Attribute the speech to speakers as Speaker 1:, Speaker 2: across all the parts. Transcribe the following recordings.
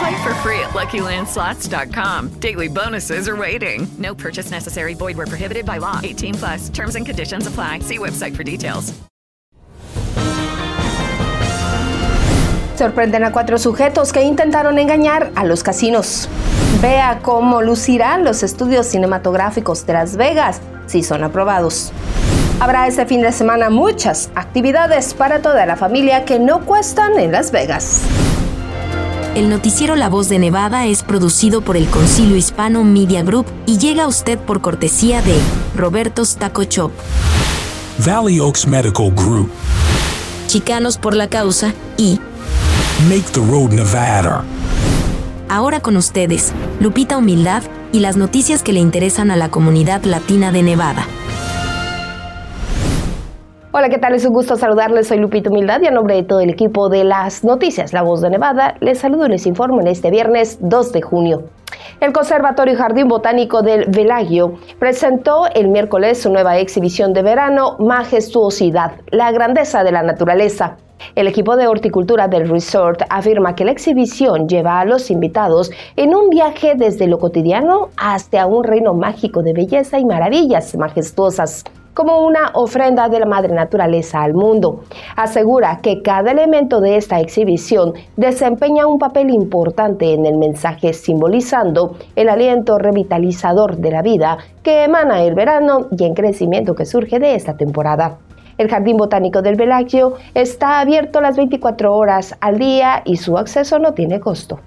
Speaker 1: Play for free at LuckyLandSlots.com. Daily bonuses are waiting. No purchase necessary. Void were prohibited by law. 18 plus. Terms and conditions apply. See website for details.
Speaker 2: Sorprenden a cuatro sujetos que intentaron engañar a los casinos. Vea cómo lucirán los estudios cinematográficos de Las Vegas si son aprobados. Habrá este fin de semana muchas actividades para toda la familia que no cuestan en Las Vegas.
Speaker 3: El noticiero La Voz de Nevada es producido por el Concilio Hispano Media Group y llega a usted por cortesía de Roberto's Taco Shop,
Speaker 4: Valley Oaks Medical Group,
Speaker 3: Chicanos por la Causa y
Speaker 4: Make the Road Nevada.
Speaker 3: Ahora con ustedes, Lupita Humildad y las noticias que le interesan a la comunidad latina de Nevada.
Speaker 2: Hola, ¿qué tal? Es un gusto saludarles. Soy Lupita Humildad y a nombre de todo el equipo de las noticias La Voz de Nevada, les saludo y les informo en este viernes 2 de junio. El Conservatorio Jardín Botánico del Velagio presentó el miércoles su nueva exhibición de verano, Majestuosidad, la grandeza de la naturaleza. El equipo de horticultura del resort afirma que la exhibición lleva a los invitados en un viaje desde lo cotidiano hasta un reino mágico de belleza y maravillas majestuosas como una ofrenda de la madre naturaleza al mundo. Asegura que cada elemento de esta exhibición desempeña un papel importante en el mensaje simbolizando el aliento revitalizador de la vida que emana el verano y en crecimiento que surge de esta temporada. El Jardín Botánico del Bellagio está abierto las 24 horas al día y su acceso no tiene costo.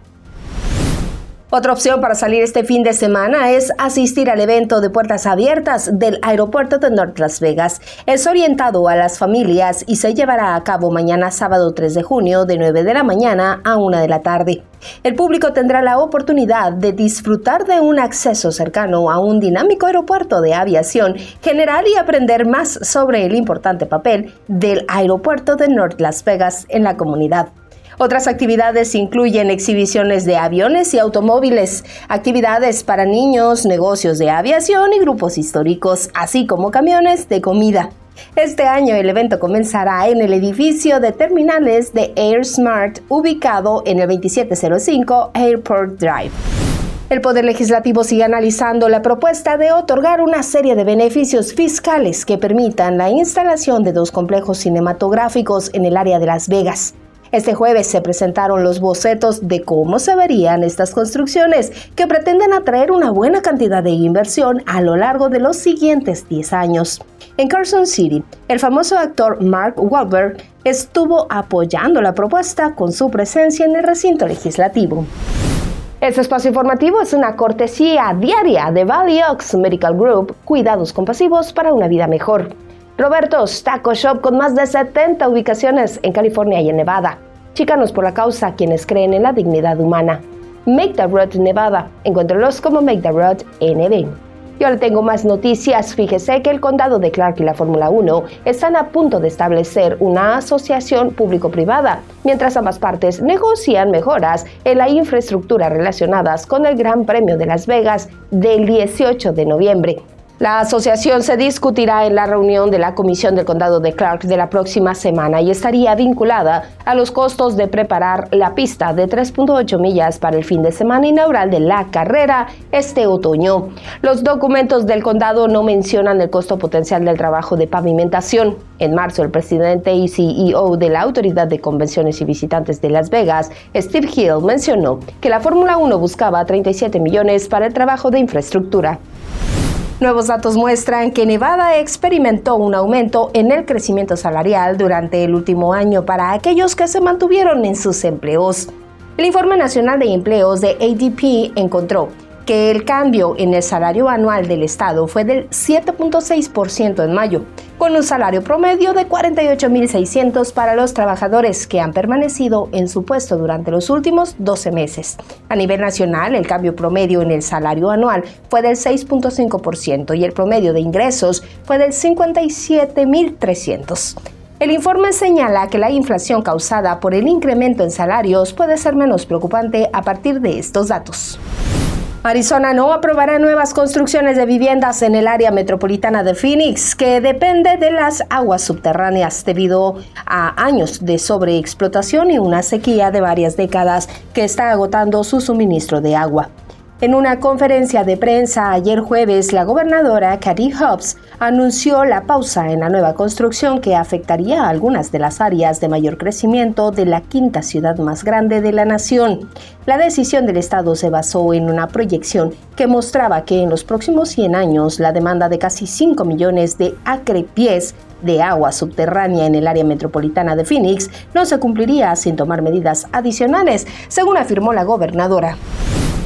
Speaker 2: Otra opción para salir este fin de semana es asistir al evento de puertas abiertas del aeropuerto de North Las Vegas. Es orientado a las familias y se llevará a cabo mañana sábado 3 de junio de 9 de la mañana a 1 de la tarde. El público tendrá la oportunidad de disfrutar de un acceso cercano a un dinámico aeropuerto de aviación general y aprender más sobre el importante papel del aeropuerto de North Las Vegas en la comunidad. Otras actividades incluyen exhibiciones de aviones y automóviles, actividades para niños, negocios de aviación y grupos históricos, así como camiones de comida. Este año el evento comenzará en el edificio de terminales de Air Smart ubicado en el 2705 Airport Drive. El Poder Legislativo sigue analizando la propuesta de otorgar una serie de beneficios fiscales que permitan la instalación de dos complejos cinematográficos en el área de Las Vegas. Este jueves se presentaron los bocetos de cómo se verían estas construcciones que pretenden atraer una buena cantidad de inversión a lo largo de los siguientes 10 años. En Carson City, el famoso actor Mark Wahlberg estuvo apoyando la propuesta con su presencia en el recinto legislativo. Este espacio informativo es una cortesía diaria de Valley Oaks Medical Group, cuidados compasivos para una vida mejor. Roberto's Taco Shop con más de 70 ubicaciones en California y en Nevada. Chícanos por la causa quienes creen en la dignidad humana. Make the Road Nevada. Encuéntralos como Make the Road NB. Yo le tengo más noticias. Fíjese que el condado de Clark y la Fórmula 1 están a punto de establecer una asociación público-privada, mientras ambas partes negocian mejoras en la infraestructura relacionadas con el Gran Premio de Las Vegas del 18 de noviembre. La asociación se discutirá en la reunión de la Comisión del Condado de Clark de la próxima semana y estaría vinculada a los costos de preparar la pista de 3.8 millas para el fin de semana inaugural de la carrera este otoño. Los documentos del condado no mencionan el costo potencial del trabajo de pavimentación. En marzo, el presidente y CEO de la Autoridad de Convenciones y Visitantes de Las Vegas, Steve Hill, mencionó que la Fórmula 1 buscaba 37 millones para el trabajo de infraestructura. Nuevos datos muestran que Nevada experimentó un aumento en el crecimiento salarial durante el último año para aquellos que se mantuvieron en sus empleos. El Informe Nacional de Empleos de ADP encontró que el cambio en el salario anual del Estado fue del 7.6% en mayo, con un salario promedio de 48.600 para los trabajadores que han permanecido en su puesto durante los últimos 12 meses. A nivel nacional, el cambio promedio en el salario anual fue del 6.5% y el promedio de ingresos fue del 57.300. El informe señala que la inflación causada por el incremento en salarios puede ser menos preocupante a partir de estos datos. Arizona no aprobará nuevas construcciones de viviendas en el área metropolitana de Phoenix, que depende de las aguas subterráneas debido a años de sobreexplotación y una sequía de varias décadas que está agotando su suministro de agua. En una conferencia de prensa ayer jueves, la gobernadora Kathy Hobbs anunció la pausa en la nueva construcción que afectaría a algunas de las áreas de mayor crecimiento de la quinta ciudad más grande de la nación. La decisión del Estado se basó en una proyección que mostraba que en los próximos 100 años la demanda de casi 5 millones de acrepies de agua subterránea en el área metropolitana de Phoenix no se cumpliría sin tomar medidas adicionales, según afirmó la gobernadora.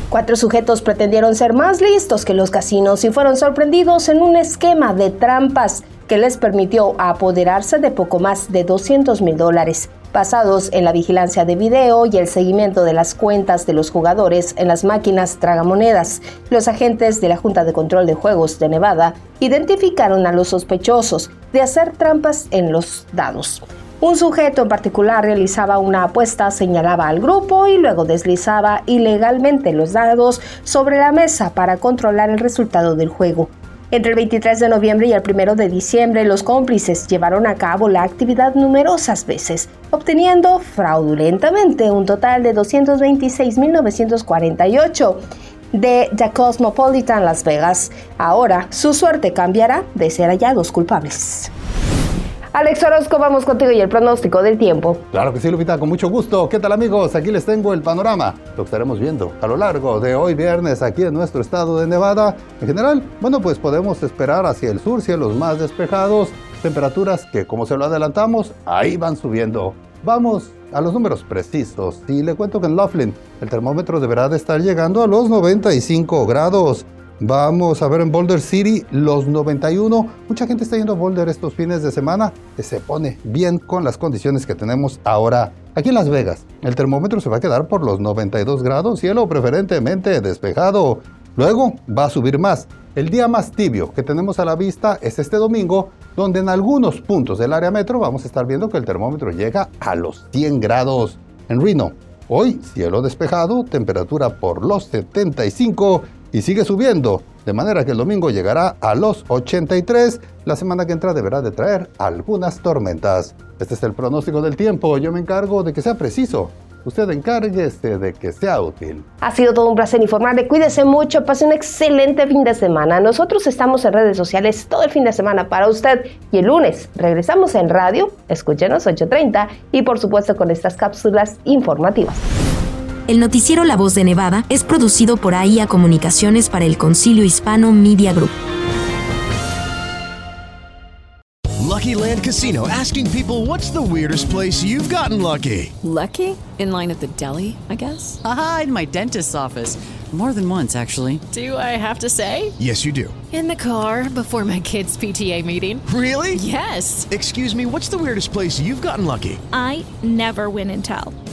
Speaker 2: Cuatro sujetos pretendieron ser más listos que los casinos y fueron sorprendidos en un esquema de trampas que les permitió apoderarse de poco más de 200 mil dólares, basados en la vigilancia de video y el seguimiento de las cuentas de los jugadores en las máquinas tragamonedas. Los agentes de la Junta de Control de Juegos de Nevada identificaron a los sospechosos de hacer trampas en los dados. Un sujeto en particular realizaba una apuesta, señalaba al grupo y luego deslizaba ilegalmente los dados sobre la mesa para controlar el resultado del juego. Entre el 23 de noviembre y el 1 de diciembre, los cómplices llevaron a cabo la actividad numerosas veces, obteniendo fraudulentamente un total de 226.948 de The Cosmopolitan Las Vegas. Ahora, su suerte cambiará de ser hallados culpables. Alex Orozco, vamos contigo y el pronóstico del tiempo.
Speaker 5: Claro que sí, Lupita, con mucho gusto. ¿Qué tal amigos? Aquí les tengo el panorama, lo estaremos viendo a lo largo de hoy viernes aquí en nuestro estado de Nevada. En general, bueno, pues podemos esperar hacia el sur cielos más despejados, temperaturas que como se lo adelantamos, ahí van subiendo. Vamos a los números precisos y le cuento que en Laughlin el termómetro deberá de estar llegando a los 95 grados. Vamos a ver en Boulder City los 91. Mucha gente está yendo a Boulder estos fines de semana. Se pone bien con las condiciones que tenemos ahora aquí en Las Vegas. El termómetro se va a quedar por los 92 grados, cielo preferentemente despejado. Luego va a subir más. El día más tibio que tenemos a la vista es este domingo, donde en algunos puntos del área metro vamos a estar viendo que el termómetro llega a los 100 grados. En Reno, hoy cielo despejado, temperatura por los 75 y sigue subiendo, de manera que el domingo llegará a los 83. La semana que entra deberá de traer algunas tormentas. Este es el pronóstico del tiempo. Yo me encargo de que sea preciso. Usted encárguese de que sea útil.
Speaker 2: Ha sido todo un placer informarle. Cuídese mucho, pase un excelente fin de semana. Nosotros estamos en redes sociales todo el fin de semana para usted. Y el lunes regresamos en radio, escúchenos 8.30 y por supuesto con estas cápsulas informativas.
Speaker 3: El noticiero La Voz de Nevada es producido por AIA Comunicaciones para el Concilio Hispano Media Group.
Speaker 6: Lucky Land Casino asking people what's the weirdest place you've gotten lucky?
Speaker 7: Lucky? In line at the deli, I guess?
Speaker 8: Aha, in my dentist's office. More than once, actually.
Speaker 7: Do I have to say?
Speaker 6: Yes, you do.
Speaker 7: In the car before my kids' PTA meeting.
Speaker 6: Really?
Speaker 7: Yes.
Speaker 6: Excuse me, what's the weirdest place you've gotten lucky?
Speaker 9: I never win and tell.